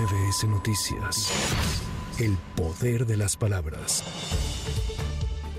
MBS Noticias. El poder de las palabras.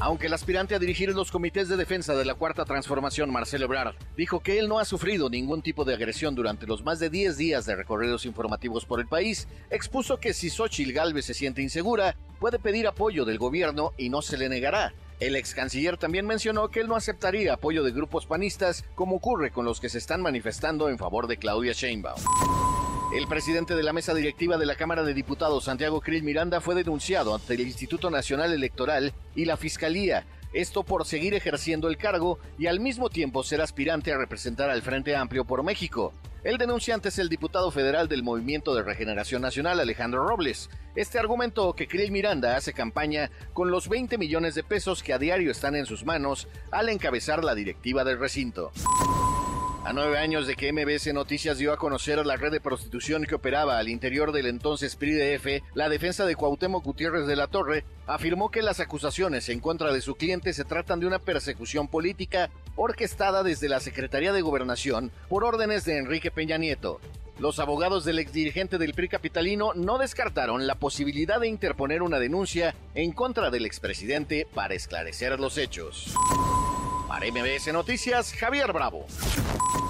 Aunque el aspirante a dirigir los comités de defensa de la Cuarta Transformación, Marcelo Ebrard, dijo que él no ha sufrido ningún tipo de agresión durante los más de 10 días de recorridos informativos por el país, expuso que si Xochitl Galvez se siente insegura, puede pedir apoyo del gobierno y no se le negará. El ex canciller también mencionó que él no aceptaría apoyo de grupos panistas como ocurre con los que se están manifestando en favor de Claudia Sheinbaum. El presidente de la mesa directiva de la Cámara de Diputados, Santiago Krill Miranda, fue denunciado ante el Instituto Nacional Electoral y la Fiscalía. Esto por seguir ejerciendo el cargo y al mismo tiempo ser aspirante a representar al Frente Amplio por México. El denunciante es el diputado federal del Movimiento de Regeneración Nacional, Alejandro Robles. Este argumentó que Krill Miranda hace campaña con los 20 millones de pesos que a diario están en sus manos al encabezar la directiva del recinto. A nueve años de que MBS Noticias dio a conocer la red de prostitución que operaba al interior del entonces PRIDF, la defensa de Cuauhtémoc Gutiérrez de la Torre afirmó que las acusaciones en contra de su cliente se tratan de una persecución política orquestada desde la Secretaría de Gobernación por órdenes de Enrique Peña Nieto. Los abogados del exdirigente del PRI capitalino no descartaron la posibilidad de interponer una denuncia en contra del expresidente para esclarecer los hechos. Para MBS Noticias, Javier Bravo.